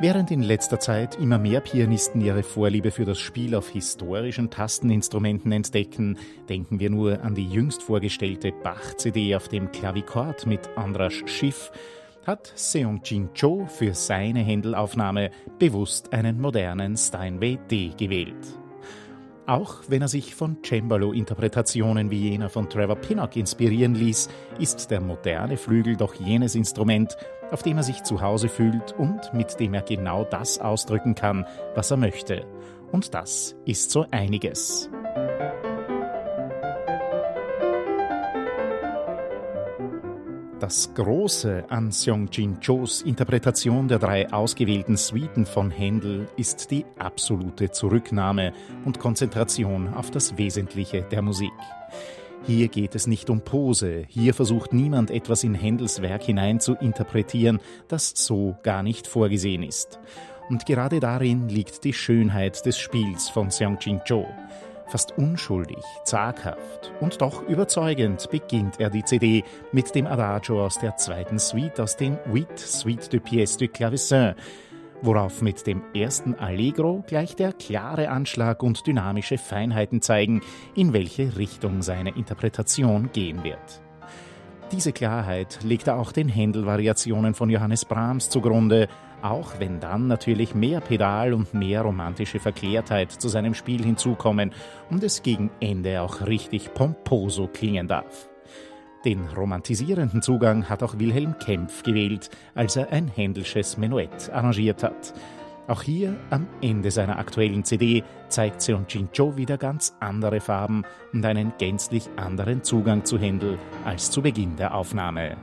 Während in letzter Zeit immer mehr Pianisten ihre Vorliebe für das Spiel auf historischen Tasteninstrumenten entdecken, denken wir nur an die jüngst vorgestellte Bach-CD auf dem Klavikord mit Andras Schiff, hat Seong-Jin Cho für seine Händelaufnahme bewusst einen modernen Steinway D gewählt. Auch wenn er sich von Cembalo-Interpretationen wie jener von Trevor Pinnock inspirieren ließ, ist der moderne Flügel doch jenes Instrument, auf dem er sich zu Hause fühlt und mit dem er genau das ausdrücken kann, was er möchte. Und das ist so einiges. Das Große an Seong-Jin Chos Interpretation der drei ausgewählten Suiten von Händel ist die absolute Zurücknahme und Konzentration auf das Wesentliche der Musik. Hier geht es nicht um Pose, hier versucht niemand etwas in Händels Werk hinein zu interpretieren, das so gar nicht vorgesehen ist. Und gerade darin liegt die Schönheit des Spiels von Seong-Jin Cho. Fast unschuldig, zaghaft und doch überzeugend beginnt er die CD mit dem Adagio aus der zweiten Suite aus den Huit Suite de Pièces du Clavecin, worauf mit dem ersten Allegro gleich der klare Anschlag und dynamische Feinheiten zeigen, in welche Richtung seine Interpretation gehen wird. Diese Klarheit legt er auch den Händel-Variationen von Johannes Brahms zugrunde, auch wenn dann natürlich mehr Pedal und mehr romantische Verklärtheit zu seinem Spiel hinzukommen und es gegen Ende auch richtig pomposo klingen darf. Den romantisierenden Zugang hat auch Wilhelm Kempf gewählt, als er ein Händelsches Menuett arrangiert hat. Auch hier am Ende seiner aktuellen CD zeigt Seon Cho wieder ganz andere Farben und einen gänzlich anderen Zugang zu Händel als zu Beginn der Aufnahme.